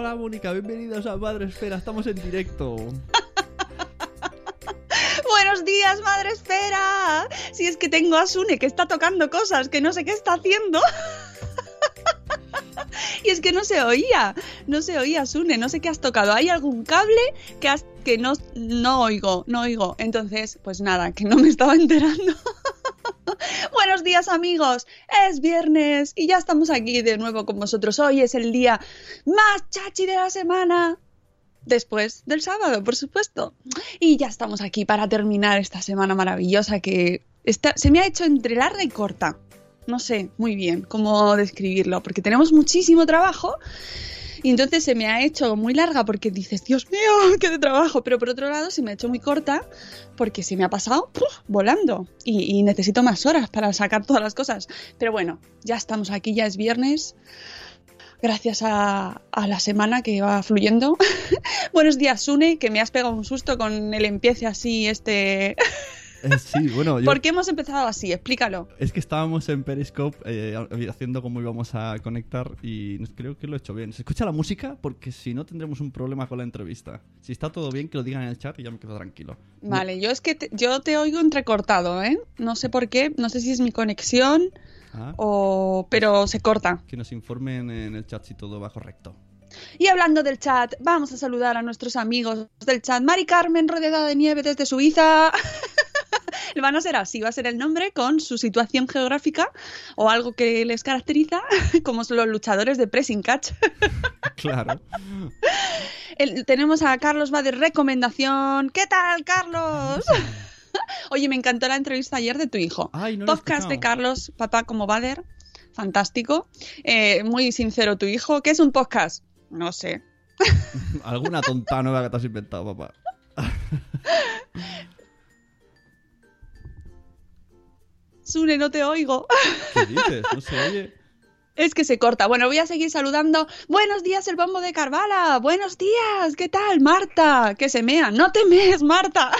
Hola Mónica, bienvenidos a Madre Esfera, estamos en directo. Buenos días, madre espera. Si es que tengo a Sune que está tocando cosas que no sé qué está haciendo. y es que no se oía, no se oía Sune, no sé qué has tocado. ¿Hay algún cable que has que no no oigo, no oigo? Entonces, pues nada, que no me estaba enterando. Días amigos, es viernes y ya estamos aquí de nuevo con vosotros. Hoy es el día más chachi de la semana después del sábado, por supuesto. Y ya estamos aquí para terminar esta semana maravillosa que está, se me ha hecho entre larga y corta. No sé muy bien cómo describirlo, porque tenemos muchísimo trabajo. Y entonces se me ha hecho muy larga porque dices, Dios mío, qué de trabajo. Pero por otro lado se me ha hecho muy corta porque se me ha pasado volando. Y, y necesito más horas para sacar todas las cosas. Pero bueno, ya estamos aquí, ya es viernes gracias a, a, la semana que va fluyendo. Buenos días, Sune, que me has pegado un susto con el empiece así este... Eh, sí, bueno, yo... ¿Por qué hemos empezado así? Explícalo. Es que estábamos en Periscope eh, haciendo cómo íbamos a conectar y creo que lo he hecho bien. ¿Se escucha la música? Porque si no tendremos un problema con la entrevista. Si está todo bien, que lo digan en el chat y ya me quedo tranquilo. Vale, yo es que te, yo te oigo entrecortado, ¿eh? No sé por qué, no sé si es mi conexión ah, o... pero se corta. Que nos informen en el chat si todo va correcto. Y hablando del chat, vamos a saludar a nuestros amigos del chat. Mari Carmen, rodeada de nieve desde Suiza. Van a ser así, va a ser el nombre con su situación geográfica o algo que les caracteriza, como son los luchadores de pressing catch. Claro. El, tenemos a Carlos va de recomendación. ¿Qué tal, Carlos? Oye, me encantó la entrevista ayer de tu hijo. Ay, no Podcast de Carlos, papá como Bader. Fantástico. Eh, muy sincero tu hijo. ¿Qué es un podcast? No sé. Alguna tonta nueva que te has inventado, papá. Sune, no te oigo. ¿Qué dices? No se oye. Es que se corta. Bueno, voy a seguir saludando. Buenos días, el bombo de Carvala. Buenos días. ¿Qué tal, Marta? Que se mea. No te mees, Marta.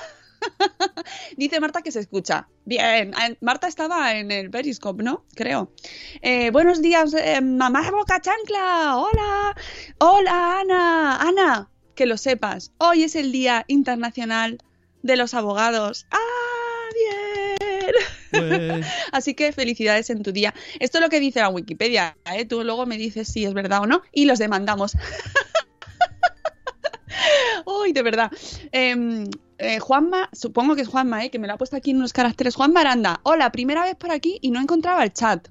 Dice Marta que se escucha. Bien, Marta estaba en el Periscope, ¿no? Creo. Eh, buenos días, eh, mamá Boca Chancla. Hola. Hola, Ana. Ana, que lo sepas. Hoy es el Día Internacional de los Abogados. ¡Ah, bien! Pues... Así que felicidades en tu día. Esto es lo que dice la Wikipedia. ¿eh? Tú luego me dices si es verdad o no y los demandamos. Uy, de verdad. Eh, eh, Juanma, supongo que es Juanma, eh, que me lo ha puesto aquí en unos caracteres. Juan Baranda, hola, primera vez por aquí y no encontraba el chat.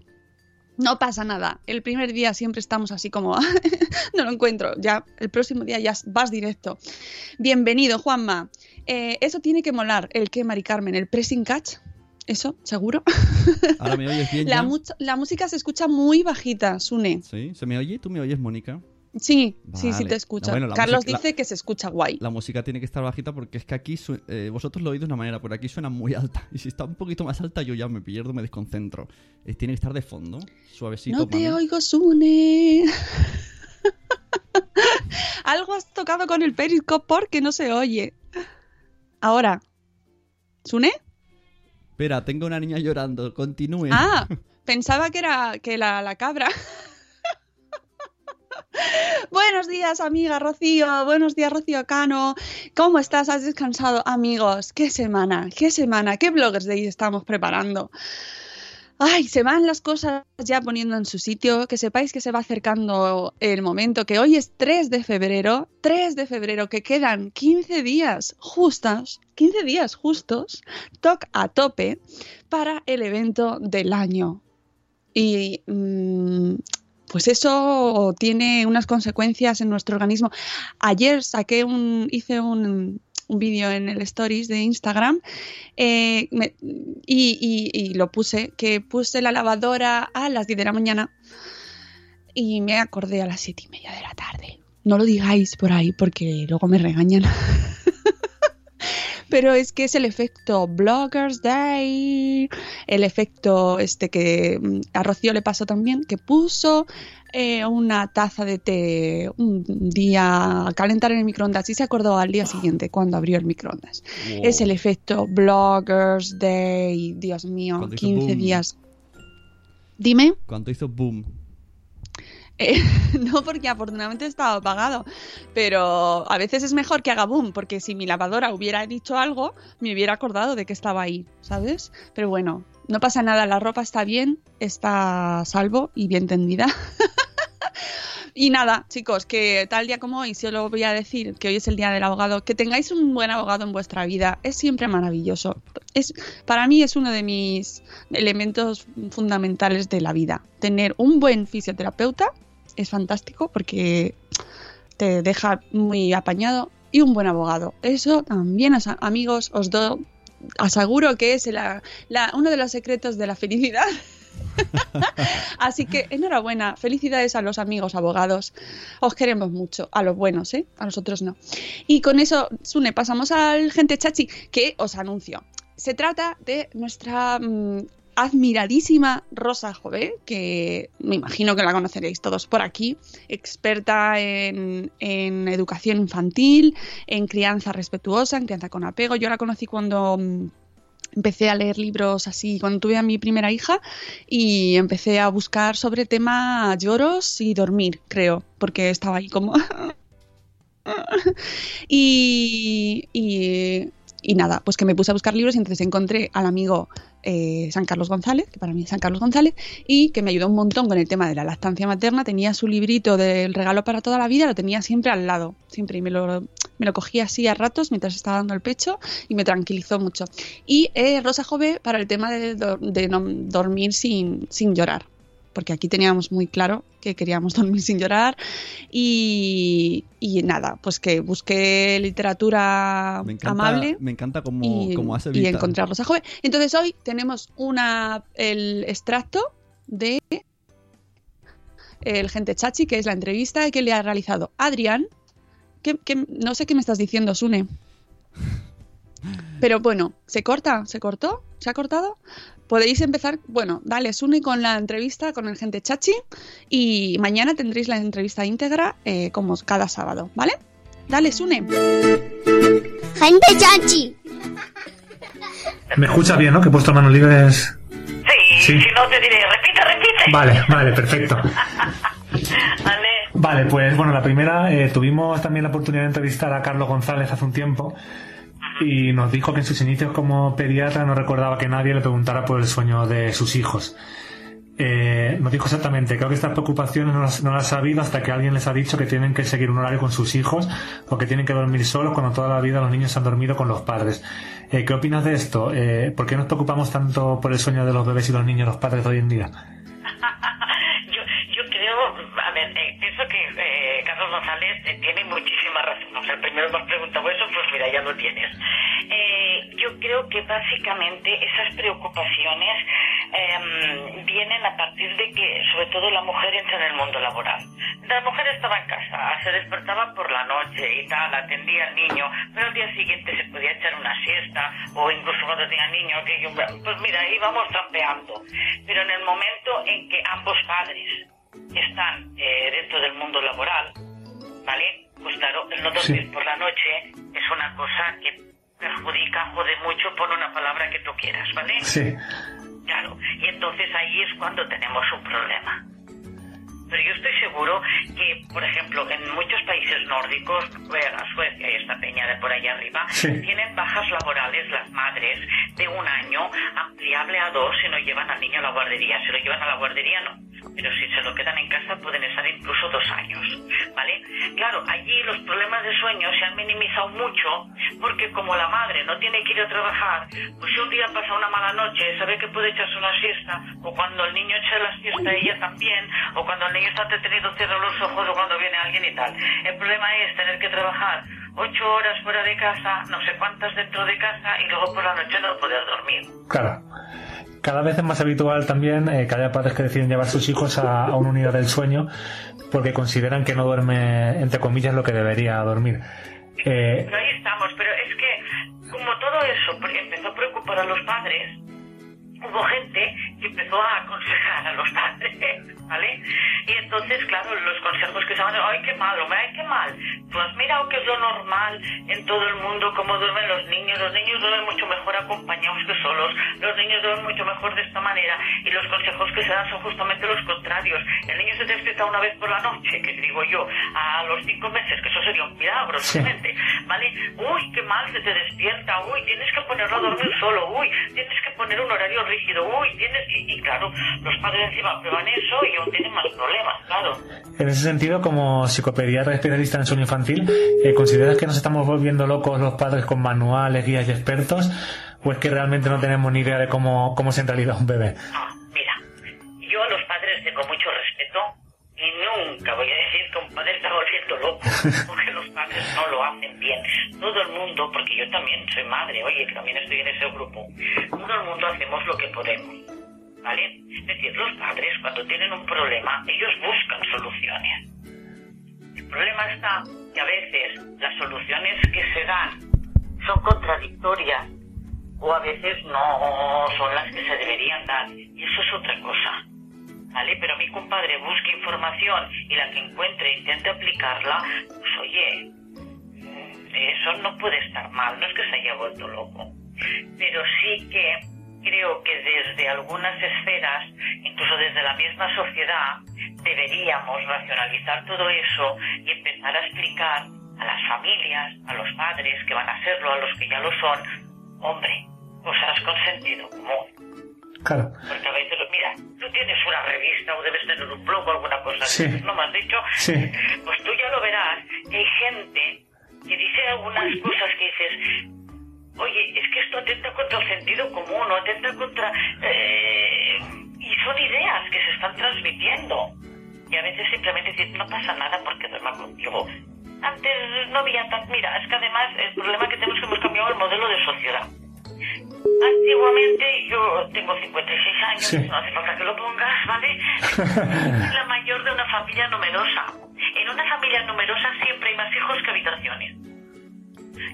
No pasa nada. El primer día siempre estamos así como no lo encuentro. Ya el próximo día ya vas directo. Bienvenido, Juanma. Eh, eso tiene que molar. ¿El qué, Mari Carmen? ¿El pressing catch? ¿Eso? ¿Seguro? Ahora me oyes bien. La, la música se escucha muy bajita, Sune. ¿Sí? ¿Se me oye? ¿Tú me oyes, Mónica? Sí, Vale. sí, sí te escucho. No, bueno, la Carlos dice que se escucha guay. La música tiene que estar bajita porque es que aquí eh, vosotros lo oís de una manera, pero aquí suena muy alta. Y si está un poquito más alta, yo ya me pierdo, me desconcentro. Eh, tiene que estar de fondo, suavecito. No te mami. oigo, Sune. Algo has tocado con el periscope porque no se oye. Ahora. ¿Sune? Espera, tengo una niña llorando. Continúe. Ah, pensaba que era que la, la cabra. Buenos días, amiga Rocío. Buenos días, Rocío Cano. ¿Cómo estás? ¿Has descansado? Amigos, qué semana, qué semana, qué bloggers de ahí estamos preparando. Ay, se van las cosas ya poniendo en su sitio, que sepáis que se va acercando el momento, que hoy es 3 de febrero, 3 de febrero, que quedan 15 días justos, 15 días justos, toc a tope, para el evento del año. Y mm, pues eso tiene unas consecuencias en nuestro organismo. Ayer saqué un, hice un, un vídeo en el stories de Instagram eh, me- y, y- y lo puse, que puse la lavadora a las 10 de la mañana y me acordé a las 7 y media de la tarde. No lo digáis por ahí porque luego me regañan. Pero es que es el efecto Bloggers Day, el efecto este que mm, a Rocío le pasó también, que puso eh, una taza de té un día a calentar en el microondas y se acordó al día siguiente cuando abrió el microondas. Wow. Es el efecto Bloggers Day, Dios mío, Cuando hizo 15 boom. días. Dime. Cuando hizo boom. Eh, no, porque afortunadamente estaba apagado. Pero a veces es mejor que haga boom, porque si mi lavadora hubiera dicho algo, me hubiera acordado de que estaba ahí, ¿sabes? Pero bueno, no pasa nada, la ropa está bien, está salvo y bien tendida. y nada, chicos, que tal día como hoy, solo voy a decir que hoy es el día del abogado, que tengáis un buen abogado en vuestra vida, es siempre maravilloso. Es, para mí es uno de mis elementos fundamentales de la vida. Tener un buen fisioterapeuta es fantástico porque te deja muy apañado y un buen abogado. Eso también, os- amigos, os do, aseguro que es la- uno de los secretos de la felicidad. Así que enhorabuena, felicidades a los amigos abogados. Os queremos mucho, a los buenos, ¿eh? A nosotros no. Y con eso, Sune, pasamos al gente chachi, que os anuncio. Se trata de nuestra mm, admiradísima Rosa Jové, que me imagino que la conoceréis todos por aquí, experta en, en educación infantil, en crianza respetuosa, en crianza con apego. Yo la conocí cuando mm, empecé a leer libros así, cuando tuve a mi primera hija y empecé a buscar sobre tema lloros y dormir, creo, porque estaba ahí como... y, y, y nada, pues que me puse a buscar libros y entonces encontré al amigo eh, San Carlos González, que para mí es San Carlos González, y que me ayudó un montón con el tema de la lactancia materna. Tenía su librito del regalo para toda la vida, lo tenía siempre al lado, siempre, y me lo, me lo cogía así a ratos mientras estaba dando el pecho y me tranquilizó mucho. Y eh, Rosa Jove para el tema de, de no dormir sin, sin llorar. Porque aquí teníamos muy claro que queríamos dormir sin llorar. Y, y nada, pues que busqué literatura Me encanta, amable me encanta como, y, como hace y Vita. encontrar Rosa Jove. Entonces hoy tenemos una el extracto de el gente chachi, que es la entrevista que le ha realizado Adrián. Que, que no sé qué me estás diciendo, Sune. Pero bueno, ¿se corta? ¿Se cortó? ¿Se ha cortado? Podéis empezar, bueno, dale, Sune con la entrevista con el gente chachi y mañana tendréis la entrevista íntegra eh, como cada sábado, ¿vale? Dale, Sune. Gente chachi. ¿Me escuchas bien, no? Que he puesto manos libres. Sí, Sí. si no te diré, repite, repite. Vale, vale, perfecto. Vale. Vale, pues bueno, la primera, eh, tuvimos también la oportunidad de entrevistar a Carlos González hace un tiempo y nos dijo que en sus inicios como pediatra no recordaba que nadie le preguntara por el sueño de sus hijos. Eh, nos dijo exactamente, creo que estas preocupaciones no las, no las ha sabido hasta que alguien les ha dicho que tienen que seguir un horario con sus hijos o que tienen que dormir solos cuando toda la vida los niños han dormido con los padres. Eh, ¿Qué opinas de esto? Eh, ¿Por qué nos preocupamos tanto por el sueño de los bebés y los niños, los padres de hoy en día? Yo, yo creo, a ver, eh, pienso que eh, González eh, tiene muchísima razón. O sea, primero me has preguntado eso, pues mira, ya lo tienes. Eh, yo creo que básicamente esas preocupaciones em, vienen a partir de que, sobre todo, la mujer entra en el mundo laboral. La mujer estaba en casa, se despertaba por la noche y tal, atendía al niño, pero al día siguiente se podía echar una siesta, o incluso cuando tenía niño, que yo, pues mira, íbamos trampeando. Pero en el momento en que ambos padres están eh, dentro del mundo laboral, claro, el no dormir Sí. por la noche es una cosa que perjudica, jode mucho, pon una palabra que tú quieras, ¿vale? Sí. Claro, y entonces ahí es cuando tenemos un problema. Pero yo estoy seguro que, por ejemplo, en muchos países nórdicos, Noruega, Suecia y esta peña de por allá arriba, Sí. tienen bajas laborales las madres de un año ampliable a dos si no llevan al niño a la guardería. Si lo llevan a la guardería, no. Pero si se lo quedan en casa pueden estar incluso dos años, ¿vale? Claro, allí los problemas de sueño se han minimizado mucho porque como la madre no tiene que ir a trabajar, pues si un día pasa una mala noche, sabe que puede echarse una siesta, o cuando el niño echa la siesta ella también, o cuando el niño está entretenido cierra los ojos o cuando viene alguien y tal. El problema es tener que trabajar ocho horas fuera de casa, no sé cuántas dentro de casa y luego por la noche no poder dormir. Claro. Cada vez es más habitual también eh, que haya padres que deciden llevar sus hijos a, a una unidad del sueño porque consideran que no duerme, entre comillas, lo que debería dormir. Eh, Pero ahí estamos, pero es que como todo eso empezó a preocupar a los padres, hubo gente que empezó a aconsejar a los padres, ¿vale? Y entonces, claro, los consejos que se van, ay, qué mal, hombre, ay, qué mal. Tú has mirado que es lo normal en todo el mundo, cómo duermen los niños. Los niños duermen mucho mejor acompañados que solos. Los niños duermen mucho mejor de esta manera. Y los consejos que se dan son justamente los contrarios. El niño se despierta una vez por la noche, que digo yo, a los cinco meses, que eso sería un milagro, Sí. realmente, ¿vale? Uy, qué mal se te despierta. Uy, tienes que ponerlo a dormir solo. Uy, tienes que poner un horario rígido. Uy, tienes... Y, y claro, los padres encima prueban eso y tienen más problemas, claro. en ese sentido, como psicopediatra especialista en sueño infantil, eh, ¿consideras que nos estamos volviendo locos los padres con manuales, guías y expertos? ¿O es que realmente no tenemos ni idea de cómo, cómo es en realidad un bebé? No, mira, yo a los padres tengo mucho respeto y nunca voy a decir que un padre está volviendo loco, porque los padres no lo hacen bien. Todo el mundo, porque yo también soy madre, oye, también estoy en ese grupo, todo el mundo hacemos lo que podemos, ¿vale? Es decir, los padres cuando tienen un problema, ellos buscan soluciones. El problema está que a veces las soluciones que se dan son contradictorias o a veces no son las que se deberían dar. Y eso es otra cosa. ¿Vale? Pero mi compadre busque información y la que encuentre intente aplicarla, pues oye, mm, eso no puede estar mal, no es que se haya vuelto loco. Pero sí que creo que desde algunas esferas, incluso desde la misma sociedad, deberíamos racionalizar todo eso y empezar a explicar a las familias, a los padres que van a serlo, a los que ya lo son, hombre, cosas con sentido común. Claro. Porque a veces, mira, tú tienes una revista o debes tener un blog o alguna cosa Sí. así, ¿no me has dicho? Sí. Pues tú ya lo verás, que hay gente que dice algunas cosas que dices, oye, es que esto atenta contra el sentido común o atenta contra... eh, y son ideas que se están transmitiendo. Y a veces simplemente dices, no pasa nada porque duerma contigo. Antes no había tan... Mira, es que además el problema que tenemos es que hemos cambiado el modelo de sociedad. Antiguamente, yo tengo 56 años, Sí. no hace falta que lo pongas, ¿vale? la mayor de una familia numerosa. En una familia numerosa siempre hay más hijos que habitaciones.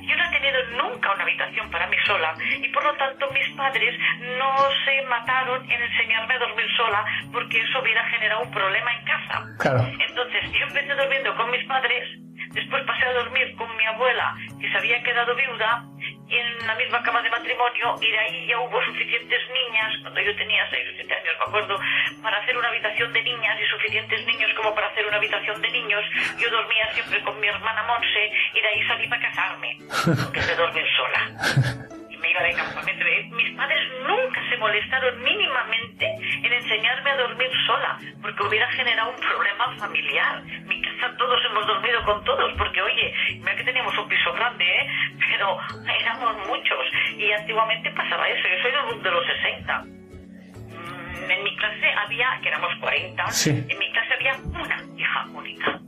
Yo no he tenido nunca una habitación para mí sola y por lo tanto mis padres no se mataron en enseñarme a dormir sola porque eso hubiera generado un problema en casa. Claro. Entonces yo empecé durmiendo con mis padres, después pasé a dormir con mi abuela que se había quedado viuda en la misma cama de matrimonio y de ahí ya hubo suficientes niñas, cuando yo tenía 6 o 7 años me acuerdo, para hacer una habitación de niñas y suficientes niños como para hacer una habitación de niños. Yo dormía siempre con mi hermana Monse y de ahí salí para casarme, porque de dormir sola y me iba de campamento. Mis padres nunca se molestaron mínimamente en enseñarme a dormir sola, porque hubiera generado un problema familiar. Mi casa todos hemos dormido con todos, porque oye, mira que teníamos un piso grande, ¿eh? pero éramos muchos. Y antiguamente pasaba eso, yo soy de los 60. Mm, En mi clase había, que éramos 40, Sí. en mi clase había una hija única.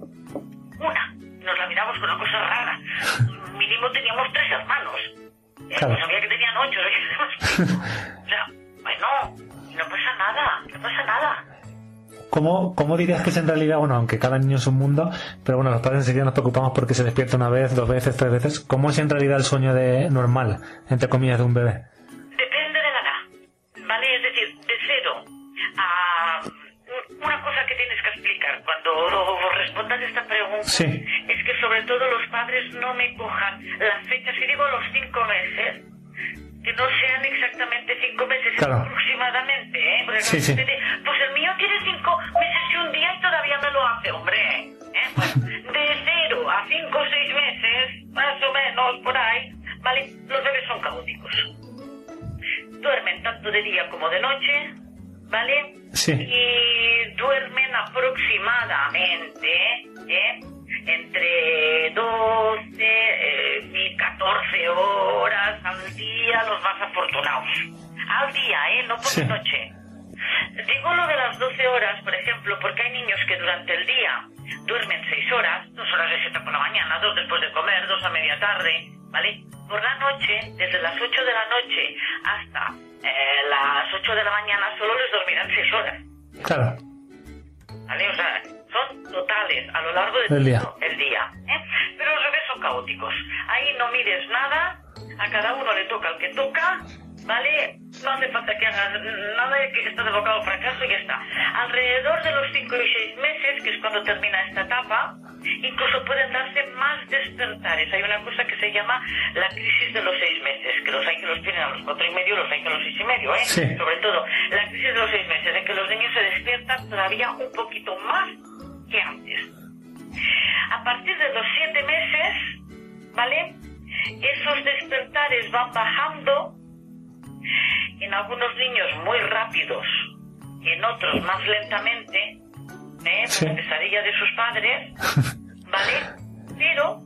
Una. Nos la miramos con una cosa rara. Mínimo teníamos tres hermanos. Claro. Pues sabía bueno, no pasa nada, no pasa nada. ¿Cómo, ¿Cómo dirías que es en realidad, bueno, aunque cada niño es un mundo, pero bueno, los padres enseguida nos preocupamos porque se despierta una vez, dos veces, tres veces. ¿Cómo es en realidad el sueño de normal, entre comillas, de un bebé? Depende de la edad, ¿vale? Es decir, de cero a... Una cosa que tienes que explicar cuando respondas esta pregunta Sí. es que sobre todo los padres no me cojan las fechas, si digo los cinco meses, que no sean exactamente cinco meses, Claro. aproximadamente, ¿eh? Porque Sí, sí. dice, pues el mío tiene cinco meses y un día y todavía me lo hace, hombre. ¿eh? Bueno, de cero a cinco o seis meses, más o menos, por ahí, ¿vale? Los bebés son caóticos. Duermen tanto de día como de noche, ¿vale? Sí. Y duermen aproximadamente ¿eh? Entre 12 eh, y 14 horas al día los más afortunados. Al día, ¿eh? No por Sí. noche. Digo lo de las 12 horas, por ejemplo, porque hay niños que durante el día duermen 6 horas, 2 horas de 7 por la mañana, 2 después de comer, 2 a media tarde, ¿vale? Por la noche, desde las 8 de la noche hasta eh, las 8 de la mañana, solo les dormirán 6 horas, Claro. Largo de El día. todo el día. ¿eh? Pero los bebés son caóticos. Ahí no mides nada, a cada uno le toca el que toca, ¿vale? No hace falta que hagas nada, que estás evocado fracaso y ya está. Alrededor de los 5 y 6 meses, que es cuando termina esta etapa, incluso pueden darse más despertares. Hay una cosa que se llama la crisis de los 6 meses, que los hay que los tienen a los 4 y medio, los hay que a los 6 y medio, ¿eh? Sí. Sobre todo, la crisis de los 6 meses, en que los niños se despiertan todavía un poquito más que antes. A partir de los 7 meses, ¿vale? Esos despertares van bajando, en algunos niños muy rápidos, en otros más lentamente, ¿eh? Sí. Por pesadilla de sus padres, ¿vale? Pero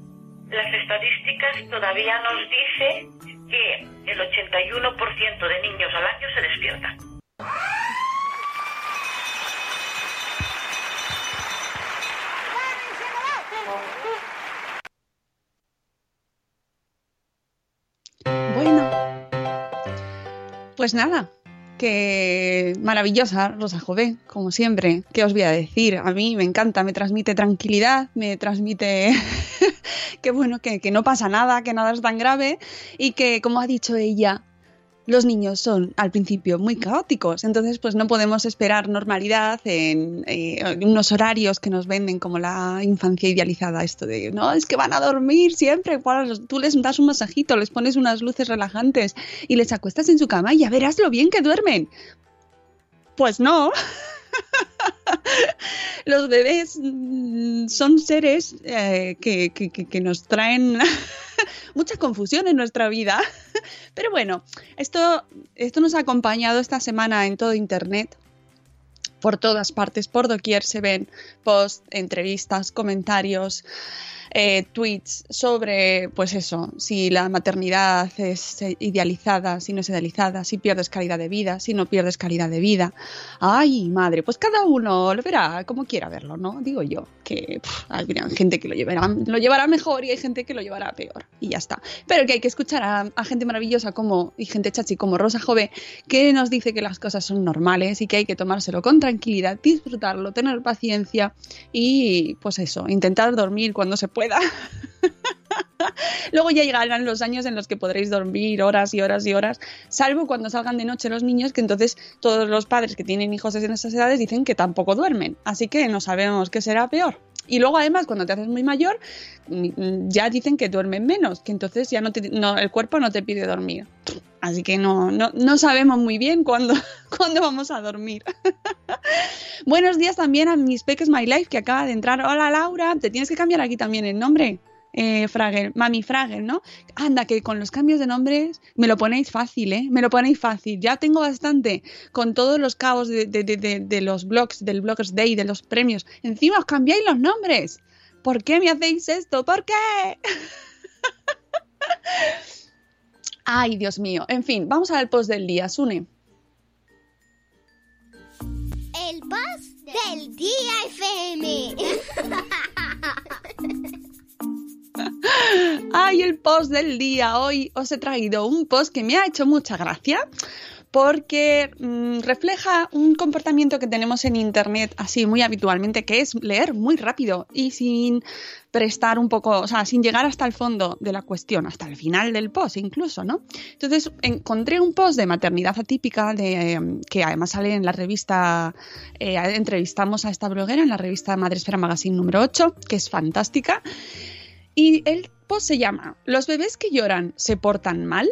las estadísticas todavía nos dice que el 81% de niños al año se despiertan. Pues nada, que maravillosa Rosa Jové, como siempre. ¿Qué os voy a decir? A mí me encanta, me transmite tranquilidad, me transmite que bueno, que, que no pasa nada, que nada es tan grave y que, como ha dicho ella, los niños son al principio muy caóticos, entonces pues no podemos esperar normalidad en eh, unos horarios que nos venden como la infancia idealizada, esto de, no, es que van a dormir siempre, tú les das un masajito, les pones unas luces relajantes y les acuestas en su cama y ya verás lo bien que duermen. Pues no. Los bebés mm, son seres eh, que nos traen mucha confusión en nuestra vida. Pero bueno, esto, esto nos ha acompañado esta semana en todo Internet. Por todas partes, por doquier se ven posts, entrevistas, comentarios, eh, tweets sobre, pues eso, si la maternidad es idealizada, si no es idealizada, si pierdes calidad de vida, si no pierdes calidad de vida. Ay, madre, pues cada uno lo verá como quiera verlo, ¿no? Digo yo, que hay gente que lo llevará, lo llevará mejor y hay gente que lo llevará peor, y ya está. Pero que hay que escuchar a, a gente maravillosa como, y gente chachi como Rosa Jove, que nos dice que las cosas son normales y que hay que tomárselo con tranquilidad, disfrutarlo, tener paciencia y, pues eso, intentar dormir cuando se pueda. Luego ya llegarán los años en los que podréis dormir horas y horas y horas, salvo cuando salgan de noche los niños, que entonces todos los padres que tienen hijos en esas edades dicen que tampoco duermen. Así que no sabemos qué será peor. Y luego además cuando te haces muy mayor mm, ya dicen que duermen menos, que entonces ya no, te- el cuerpo no te pide dormir. Así que no, no, no sabemos muy bien cuándo, cuándo vamos a dormir. Buenos días también a Miss Peques My Life que acaba de entrar. Hola Laura, te tienes que cambiar aquí también el nombre. Eh, Mami Fragel, ¿no? Anda, que con los cambios de nombres me lo ponéis fácil, ¿eh? Me lo ponéis fácil. Ya tengo bastante con todos los caos de, los blogs, del Bloggers Day, de los premios. Encima os cambiáis los nombres. ¿Por qué me hacéis esto? ¿Por qué? Ay, Dios mío. En fin, vamos al post del día, Sune. El boss del día FM. Ay, el post del día. Hoy os he traído un post que me ha hecho mucha gracia porque mm, refleja un comportamiento que tenemos en Internet así muy habitualmente, que es leer muy rápido y sin prestar un poco, o sea, sin llegar hasta el fondo de la cuestión, hasta el final del post incluso, ¿no? Entonces encontré un post de maternidad atípica de, que además sale en la revista, eh, entrevistamos a esta bloguera en la revista Madresfera Magazine número 8, que es fantástica. Y el post se llama ¿Los bebés que lloran se portan mal?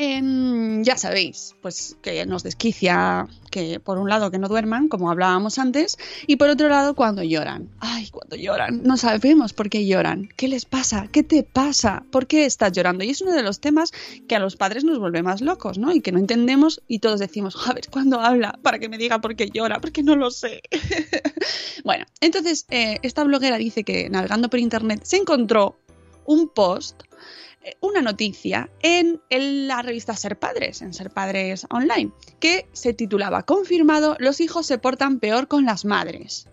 Em, ya sabéis, pues que nos desquicia que por un lado que no duerman, como hablábamos antes, y por otro lado cuando lloran. Ay, cuando lloran, no sabemos por qué lloran. ¿Qué les pasa? ¿Qué te pasa? ¿Por qué estás llorando? Y es uno de los temas que a los padres nos vuelve más locos, ¿no? Y que no entendemos y todos decimos, a ver, ¿cuándo habla? Para que me diga por qué llora, porque no lo sé. bueno, entonces eh, esta bloguera dice que navegando por internet se encontró un post una noticia en, la revista Ser Padres, en Ser Padres Online, que se titulaba Confirmado, los hijos se portan peor con las madres.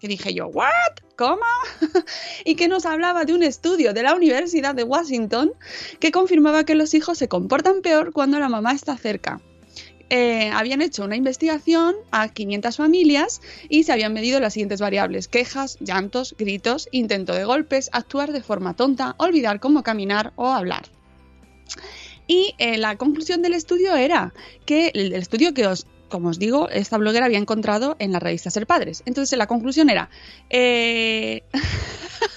Que dije yo, ¿what? ¿Cómo? y que nos hablaba de un estudio de la Universidad de Washington que confirmaba que los hijos se comportan peor cuando la mamá está cerca. Eh, habían hecho una investigación a 500 familias y se habían medido las siguientes variables: quejas, llantos, gritos, intento de golpes, actuar de forma tonta, olvidar cómo caminar o hablar. Y eh, la conclusión del estudio era que el, estudio que os, como os digo, esta bloguera había encontrado en la revista Ser Padres. Entonces la conclusión era, eh...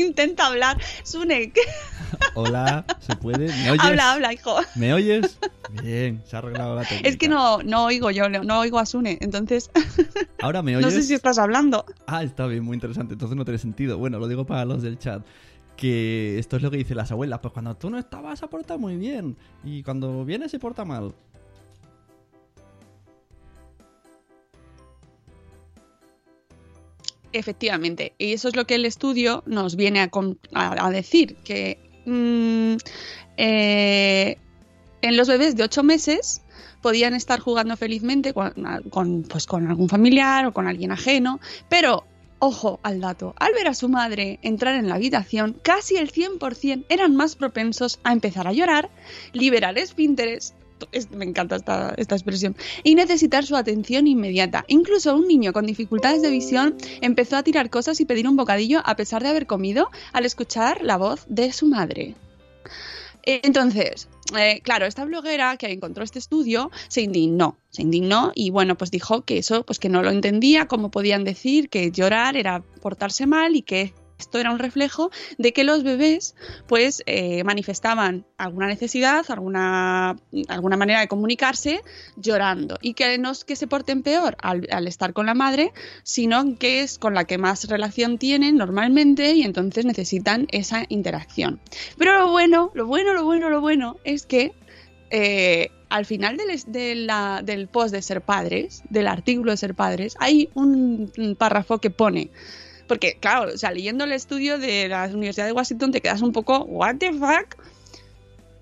intenta hablar, Sune. Hola, ¿se puede? ¿Me oyes? Habla, habla, hijo. ¿Me oyes? Bien, se ha arreglado la técnica. Es que no, no oigo yo, no oigo a Sune, entonces... ¿Ahora me oyes? No sé si estás hablando. Ah, está bien, muy interesante, entonces no tiene sentido. Bueno, lo digo para los del chat. Que esto es lo que dicen las abuelas, pues cuando tú no estabas se porta muy bien y cuando viene se porta mal. Efectivamente, y eso es lo que el estudio nos viene a, decir, que mm, eh, en los bebés de 8 meses podían estar jugando felizmente con, pues, con algún familiar o con alguien ajeno, pero ojo al dato, al ver a su madre entrar en la habitación, casi el 100% eran más propensos a empezar a llorar, liberar esfínteres, me encanta esta, expresión, y necesitar su atención inmediata. Incluso un niño con dificultades de visión empezó a tirar cosas y pedir un bocadillo a pesar de haber comido al escuchar la voz de su madre. Entonces, eh, claro, esta bloguera que encontró este estudio se indignó, se indignó y bueno, pues dijo que eso, pues que no lo entendía, cómo podían decir que llorar era portarse mal y que esto era un reflejo de que los bebés pues eh, manifestaban alguna necesidad, alguna, alguna manera de comunicarse llorando y que no es que se porten peor al, estar con la madre, sino que es con la que más relación tienen normalmente y entonces necesitan esa interacción. Pero lo bueno, lo bueno, lo bueno, lo bueno es que eh, al final del, del post de ser padres, del artículo de ser padres, hay un párrafo que pone porque, claro, o sea, leyendo el estudio de la Universidad de Washington te quedas un poco, ¿what the fuck?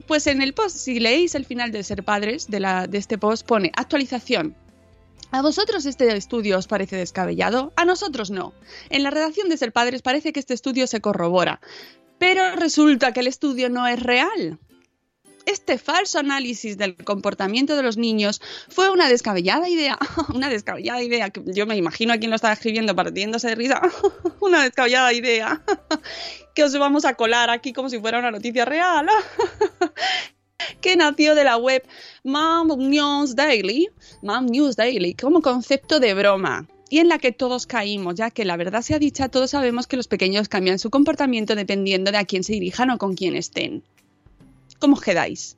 Pues en el post, si leéis el final de Ser Padres, de, la, de este post, pone actualización. ¿A vosotros este estudio os parece descabellado? A nosotros no. En la redacción de Ser Padres parece que este estudio se corrobora. Pero resulta que el estudio no es real este falso análisis del comportamiento de los niños fue una descabellada idea, una descabellada idea, que yo me imagino a quien lo estaba escribiendo partiéndose de risa, una descabellada idea, que os vamos a colar aquí como si fuera una noticia real, que nació de la web Mom News Daily, Mom News Daily, como concepto de broma y en la que todos caímos, ya que la verdad sea dicha, todos sabemos que los pequeños cambian su comportamiento dependiendo de a quién se dirijan o con quién estén. ¿Cómo os quedáis?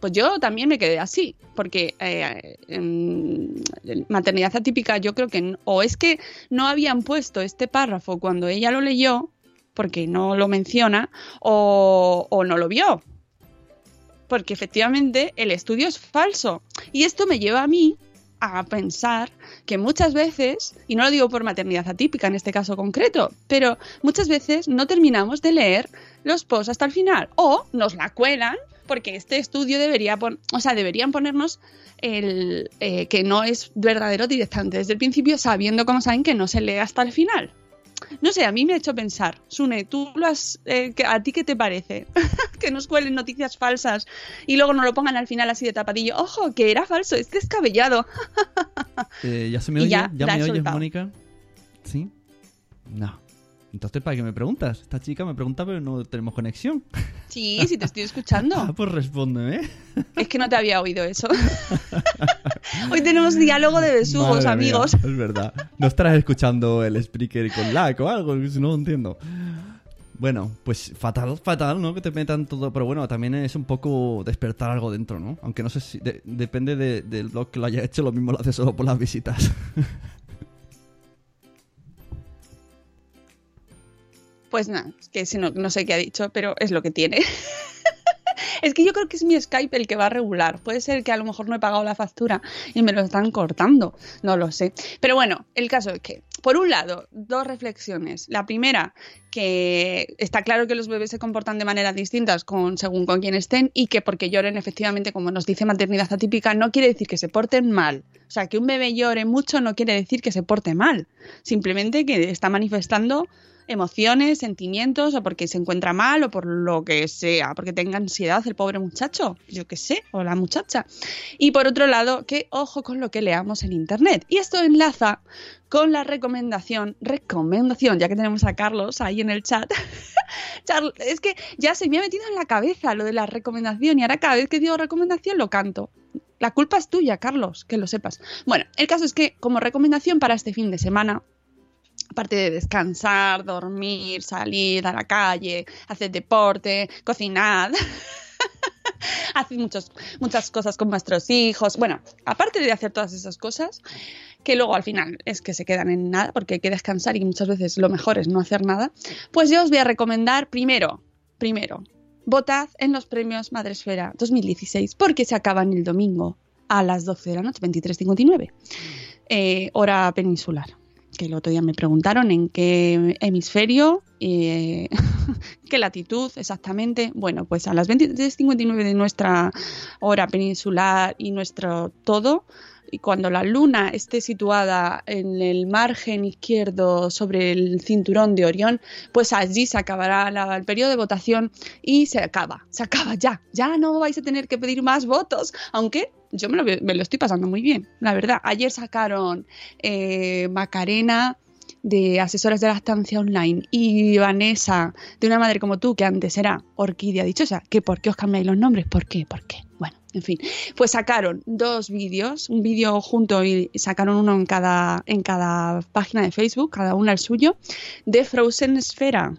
Pues yo también me quedé así, porque eh, en maternidad atípica yo creo que o es que no habían puesto este párrafo cuando ella lo leyó, porque no lo menciona, o no lo vio, porque efectivamente el estudio es falso. Y esto me lleva a mí a pensar que muchas veces, y no lo digo por maternidad atípica en este caso concreto, pero muchas veces no terminamos de leer los posts hasta el final o nos la cuelan porque este estudio debería, o sea, deberían ponernos el eh, que no es verdadero directamente desde el principio sabiendo como saben que no se lee hasta el final. No sé, a mí me ha hecho pensar. Sune, ¿tú lo has, eh, ¿a ti qué te parece? que nos cuelen noticias falsas y luego nos lo pongan al final así de tapadillo. Ojo, que era falso, es descabellado. eh, ¿Ya se me oye? ¿Ya, me oyes, Mónica? ¿Sí? No. Entonces, ¿para qué me preguntas? Esta chica me pregunta, pero no tenemos conexión. Sí, sí te estoy escuchando. ah, pues respóndeme. Es que no te había oído eso. Hoy tenemos diálogo de besugos, amigos. es verdad. No estarás escuchando el speaker con lag o algo, no entiendo. Bueno, pues fatal, fatal, ¿no? Que te metan todo. Pero bueno, también es un poco despertar algo dentro, ¿no? Aunque no sé si. de- depende de- del blog que lo haya hecho, lo mismo lo hace solo por las visitas. Pues nada, que si no, no sé qué ha dicho, pero es lo que tiene. es que yo creo que es mi Skype el que va a regular. Puede ser que a lo mejor no he pagado la factura y me lo están cortando. No lo sé. Pero bueno, el caso es que, por un lado, dos reflexiones. La primera, que está claro que los bebés se comportan de maneras distintas con, según con quién estén y que porque lloren, efectivamente, como nos dice maternidad atípica, no quiere decir que se porten mal. O sea, que un bebé llore mucho no quiere decir que se porte mal. Simplemente que está manifestando emociones, sentimientos, o porque se encuentra mal, o por lo que sea, porque tenga ansiedad el pobre muchacho, yo qué sé, o la muchacha. Y por otro lado, que ojo con lo que leamos en internet. Y esto enlaza con la recomendación, recomendación, ya que tenemos a Carlos ahí en el chat. Es que ya se me ha metido en la cabeza lo de la recomendación y ahora cada vez que digo recomendación lo canto. La culpa es tuya, Carlos, que lo sepas. Bueno, el caso es que como recomendación para este fin de semana, aparte de descansar, dormir, salir a la calle, hacer deporte, cocinar, hacer muchas cosas con nuestros hijos. Bueno, aparte de hacer todas esas cosas, que luego al final es que se quedan en nada, porque hay que descansar y muchas veces lo mejor es no hacer nada, pues yo os voy a recomendar primero, primero, votad en los premios Madresfera 2016, porque se acaban el domingo a las 12 de la noche, 23.59, eh, hora peninsular. Que el otro día me preguntaron en qué hemisferio, eh, qué latitud exactamente. Bueno, pues a las 23.59 de nuestra hora peninsular y nuestro todo, y cuando la luna esté situada en el margen izquierdo sobre el cinturón de Orión, pues allí se acabará la- el periodo de votación y se acaba, se acaba ya. Ya no vais a tener que pedir más votos, aunque yo me lo, me lo estoy pasando muy bien, la verdad. Ayer sacaron eh, Macarena de asesoras de lactancia online y Vanessa de una madre como tú que antes era Orquídea Dichosa, que por qué os cambiáis los nombres, por qué, por qué. Bueno, en fin, pues sacaron dos vídeos, un vídeo junto y sacaron uno en cada, en cada página de Facebook, cada una el suyo, de Frozen Esfera.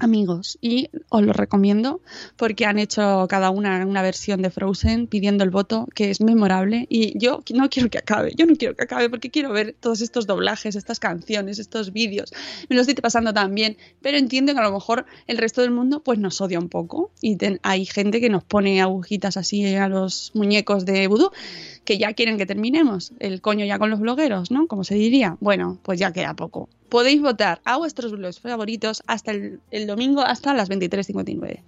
Amigos, y os lo recomiendo porque han hecho cada una una versión de Frozen pidiendo el voto que es memorable. Y yo no quiero que acabe, yo no quiero que acabe porque quiero ver todos estos doblajes, estas canciones, estos vídeos, me lo estoy pasando tan bien, pero entiendo que a lo mejor el resto del mundo pues nos odia un poco. Y ten- hay gente que nos pone agujitas así a los muñecos de vudú que ya quieren que terminemos, el coño ya con los blogueros, ¿no? Como se diría. Bueno, pues ya queda poco. Podéis votar a vuestros blogs favoritos hasta el, domingo, hasta las 23.59.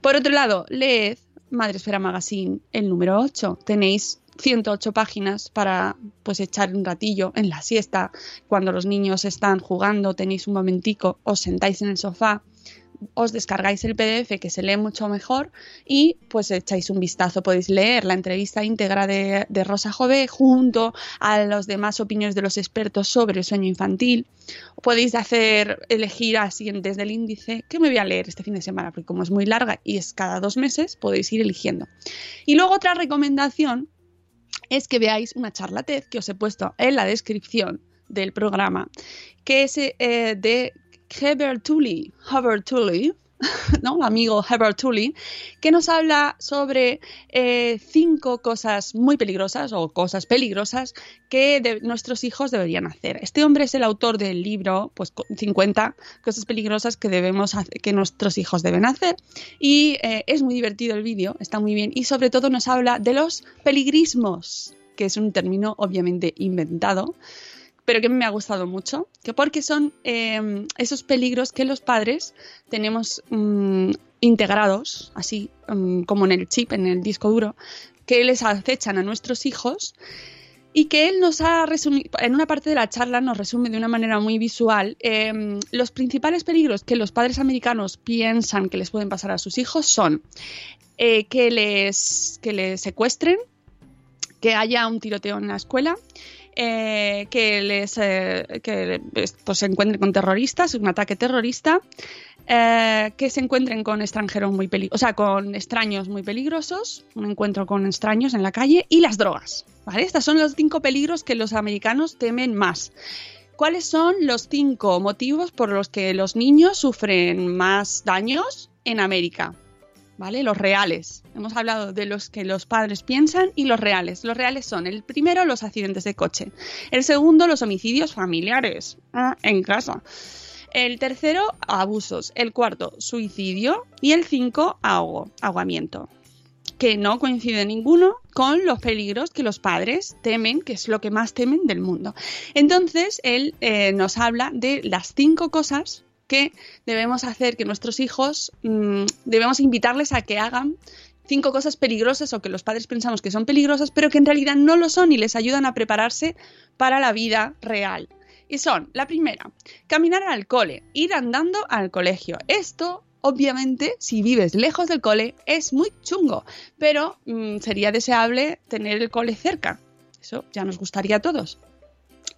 Por otro lado, leed Madresfera Magazine, el número 8. Tenéis 108 páginas para pues echar un ratillo en la siesta. Cuando los niños están jugando, tenéis un momentico, os sentáis en el sofá, os descargáis el PDF que se lee mucho mejor y pues echáis un vistazo. Podéis leer la entrevista íntegra de, Rosa Jové junto a las demás opiniones de los expertos sobre el sueño infantil. Podéis hacer, elegir así desde el índice que me voy a leer este fin de semana, porque como es muy larga y es cada dos meses, podéis ir eligiendo. Y luego otra recomendación es que veáis una charla TED que os he puesto en la descripción del programa, que es eh, de Heber Tully, Heber Tully, ¿no? amigo Heber Tully, que nos habla sobre eh, cinco cosas muy peligrosas o cosas peligrosas que nuestros hijos deberían hacer. Este hombre es el autor del libro, pues co- 50 cosas peligrosas que debemos hacer- que nuestros hijos deben hacer y eh, es muy divertido el vídeo, está muy bien y sobre todo nos habla de los peligrismos, que es un término obviamente inventado pero que me ha gustado mucho, que porque son eh, esos peligros que los padres tenemos mm, integrados, así mm, como en el chip, en el disco duro, que les acechan a nuestros hijos y que él nos ha resumido, en una parte de la charla nos resume de una manera muy visual eh, los principales peligros que los padres americanos piensan que les pueden pasar a sus hijos son eh, que, les, que les secuestren, que haya un tiroteo en la escuela, eh, que les eh, que pues, se encuentren con terroristas, un ataque terrorista, eh, que se encuentren con extranjeros muy peligrosos, o sea, con extraños muy peligrosos, un encuentro con extraños en la calle y las drogas. ¿vale? Estos son los cinco peligros que los americanos temen más. ¿Cuáles son los cinco motivos por los que los niños sufren más daños en América? ¿Vale? Los reales. Hemos hablado de los que los padres piensan y los reales. Los reales son el primero, los accidentes de coche. El segundo, los homicidios familiares ah, en casa. El tercero, abusos. El cuarto, suicidio. Y el cinco, ahogo, ahogamiento que no coincide ninguno con los peligros que los padres temen, que es lo que más temen del mundo. Entonces, él eh, nos habla de las cinco cosas que debemos hacer que nuestros hijos, mm, debemos invitarles a que hagan cinco cosas peligrosas o que los padres pensamos que son peligrosas, pero que en realidad no lo son y les ayudan a prepararse para la vida real. Y son, la primera, caminar al cole, ir andando al colegio. Esto obviamente, si vives lejos del cole, es muy chungo, pero mm, sería deseable tener el cole cerca. Eso ya nos gustaría a todos.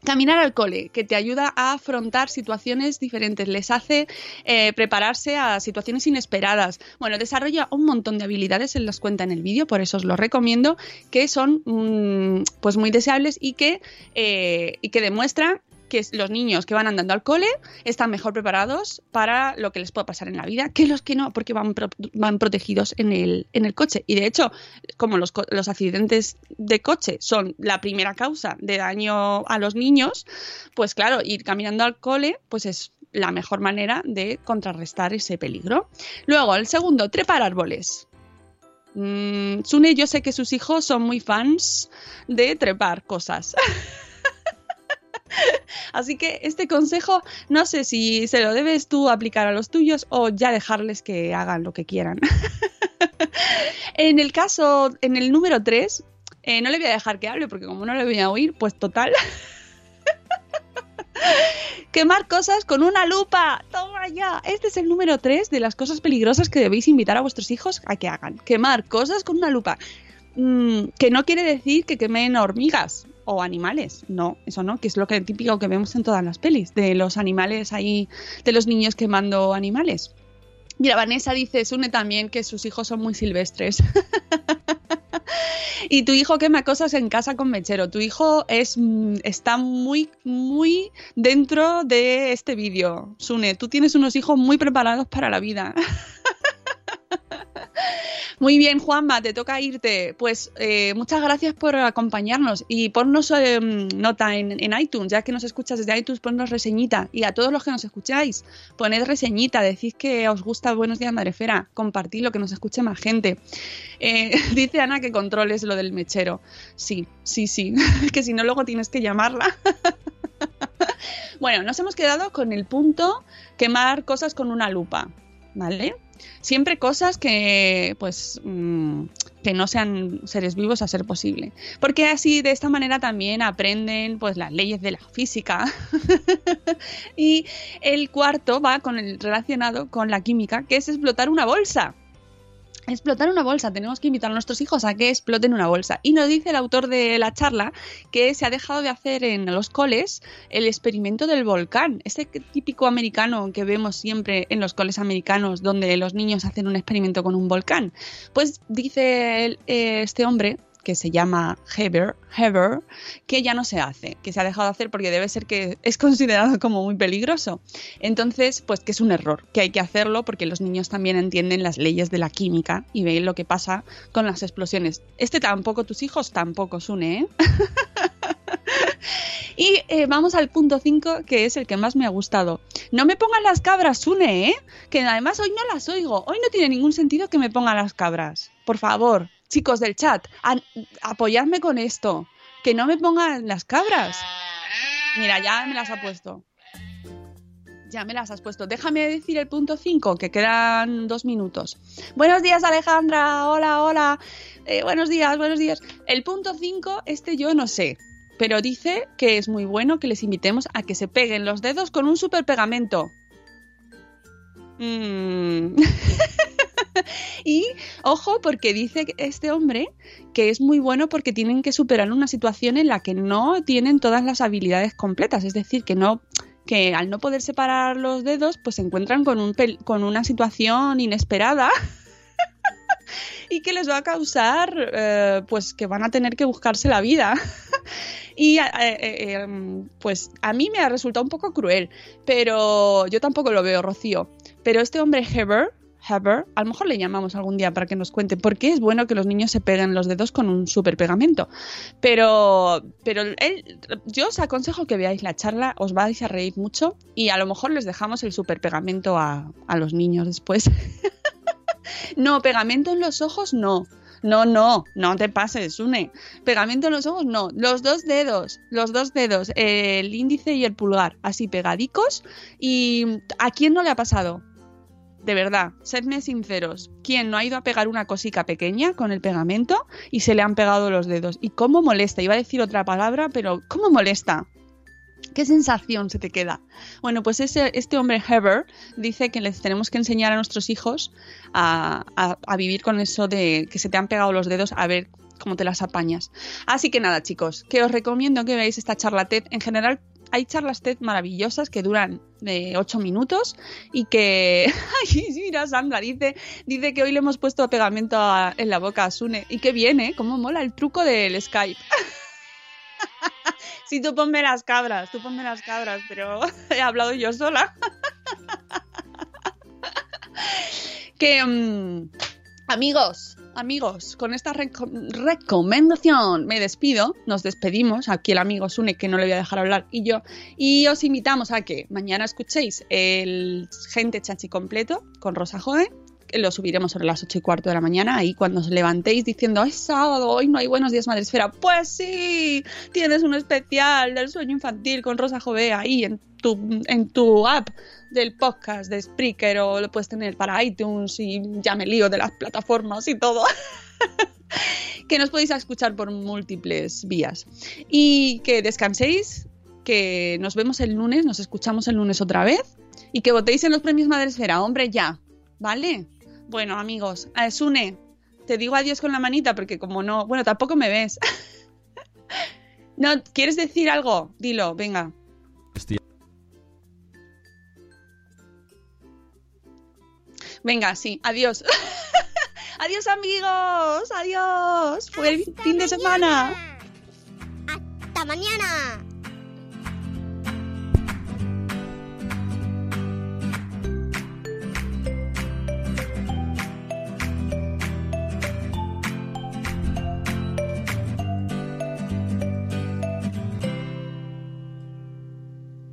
Caminar al cole, que te ayuda a afrontar situaciones diferentes, les hace eh, prepararse a situaciones inesperadas. Bueno, desarrolla un montón de habilidades, en las cuenta en el vídeo, por eso os lo recomiendo, que son mm, pues muy deseables y que, eh, y que demuestran que los niños que van andando al cole están mejor preparados para lo que les pueda pasar en la vida que los que no, porque van, van protegidos en el, en el coche. Y de hecho, como los, los accidentes de coche son la primera causa de daño a los niños, pues claro, ir caminando al cole, pues es la mejor manera de contrarrestar ese peligro. Luego, el segundo, trepar árboles. Mm, Sune, yo sé que sus hijos son muy fans de trepar cosas. Así que este consejo no sé si se lo debes tú aplicar a los tuyos o ya dejarles que hagan lo que quieran. en el caso, en el número 3, eh, no le voy a dejar que hable porque como no le voy a oír, pues total. Quemar cosas con una lupa. Toma ya. Este es el número 3 de las cosas peligrosas que debéis invitar a vuestros hijos a que hagan. Quemar cosas con una lupa. Mm, que no quiere decir que quemen hormigas o animales. No, eso no, que es lo que típico que vemos en todas las pelis, de los animales ahí, de los niños quemando animales. Mira, Vanessa dice, Sune también que sus hijos son muy silvestres. y tu hijo quema cosas en casa con mechero. Tu hijo es, mm, está muy, muy dentro de este vídeo. Sune, tú tienes unos hijos muy preparados para la vida. Muy bien, Juanma, te toca irte. Pues eh, muchas gracias por acompañarnos y ponnos eh, nota en, iTunes, ya que nos escuchas desde iTunes, ponnos reseñita. Y a todos los que nos escucháis, poned reseñita, decid que os gusta Buenos Días Marefera, compartidlo, que nos escuche más gente. Eh, dice Ana que controles lo del mechero. Sí, sí, sí, que si no luego tienes que llamarla. bueno, nos hemos quedado con el punto quemar cosas con una lupa, ¿vale? Siempre cosas que, pues, mm, que no sean seres vivos a ser posible. Porque así, de esta manera también aprenden, pues, las leyes de la física. y el cuarto va con el relacionado con la química, que es explotar una bolsa explotar una bolsa. Tenemos que invitar a nuestros hijos a que exploten una bolsa. Y nos dice el autor de la charla que se ha dejado de hacer en los coles el experimento del volcán. Ese típico americano que vemos siempre en los coles americanos donde los niños hacen un experimento con un volcán. Pues dice eh, este hombre que se llama Heber, Heber, que ya no se hace, que se ha dejado de hacer porque debe ser que es considerado como muy peligroso. Entonces, pues que es un error, que hay que hacerlo porque los niños también entienden las leyes de la química y ven lo que pasa con las explosiones. Este tampoco, tus hijos tampoco, Sune, ¿eh? Y eh, vamos al punto 5, que es el que más me ha gustado. No me pongan las cabras, Sune, ¿eh? Que además hoy no las oigo. Hoy no tiene ningún sentido que me pongan las cabras. Por favor, chicos del chat, apoyadme con esto. Que no me pongan las cabras. Mira, ya me las ha puesto. Ya me las has puesto. Déjame decir el punto 5, que quedan dos minutos. Buenos días, Alejandra. Hola, hola. Eh, buenos días, buenos días. El punto 5, este yo no sé. Pero dice que es muy bueno que les invitemos a que se peguen los dedos con un super pegamento. Mm. y ojo, porque dice este hombre que es muy bueno porque tienen que superar una situación en la que no tienen todas las habilidades completas, es decir, que no que al no poder separar los dedos, pues se encuentran con, un con una situación inesperada y que les va a causar, eh, pues que van a tener que buscarse la vida. Y eh, eh, eh, pues a mí me ha resultado un poco cruel, pero yo tampoco lo veo, Rocío. Pero este hombre Heber, Heber, a lo mejor le llamamos algún día para que nos cuente por qué es bueno que los niños se peguen los dedos con un super pegamento. Pero, pero él, yo os aconsejo que veáis la charla, os vais a reír mucho y a lo mejor les dejamos el super pegamento a, a los niños después. no, pegamento en los ojos no. No, no, no te pases, Une. Pegamento en los ojos, no. Los dos dedos, los dos dedos, el índice y el pulgar, así pegadicos. ¿Y a quién no le ha pasado? De verdad, sedme sinceros. ¿Quién no ha ido a pegar una cosica pequeña con el pegamento y se le han pegado los dedos? ¿Y cómo molesta? Iba a decir otra palabra, pero ¿cómo molesta? ¿Qué sensación se te queda? Bueno, pues este hombre Heber dice que les tenemos que enseñar a nuestros hijos a, a- a vivir con eso de que se te han pegado los dedos, a ver cómo te las apañas. Así que nada, chicos, que os recomiendo que veáis esta charla TED. En general, hay charlas TED maravillosas que duran de 8 minutos y que... Ay, mira, Sandra dice, que hoy le hemos puesto pegamento en la boca a Sune. Y que viene, cómo mola el truco del Skype. Sí, tú ponme las cabras, tú ponme las cabras, pero he hablado yo sola. que, mm, amigos, amigos, con esta reco- recomendación me despido, nos despedimos, aquí el amigo Sune, que no le voy a dejar hablar, y yo, y os invitamos a que mañana escuchéis el Gente Chachi completo con Rosa Joven, lo subiremos sobre las 8 y cuarto de la mañana, ahí cuando os levantéis diciendo, es sábado, hoy no hay buenos días Madresfera, pues sí, tienes un especial del sueño infantil con Rosa Jové ahí en tu, en tu app del podcast de Spreaker o lo puedes tener para iTunes y ya me lío de las plataformas y todo. que nos podéis escuchar por múltiples vías. Y que descanséis, que nos vemos el lunes, nos escuchamos el lunes otra vez y que votéis en los premios Madresfera, hombre, ya, ¿vale? Bueno, amigos, a Sune, te digo adiós con la manita porque como no, bueno, tampoco me ves. no, ¿quieres decir algo? Dilo, venga. Venga, sí, adiós. adiós, amigos. Adiós. Fue el fin de semana. Hasta mañana.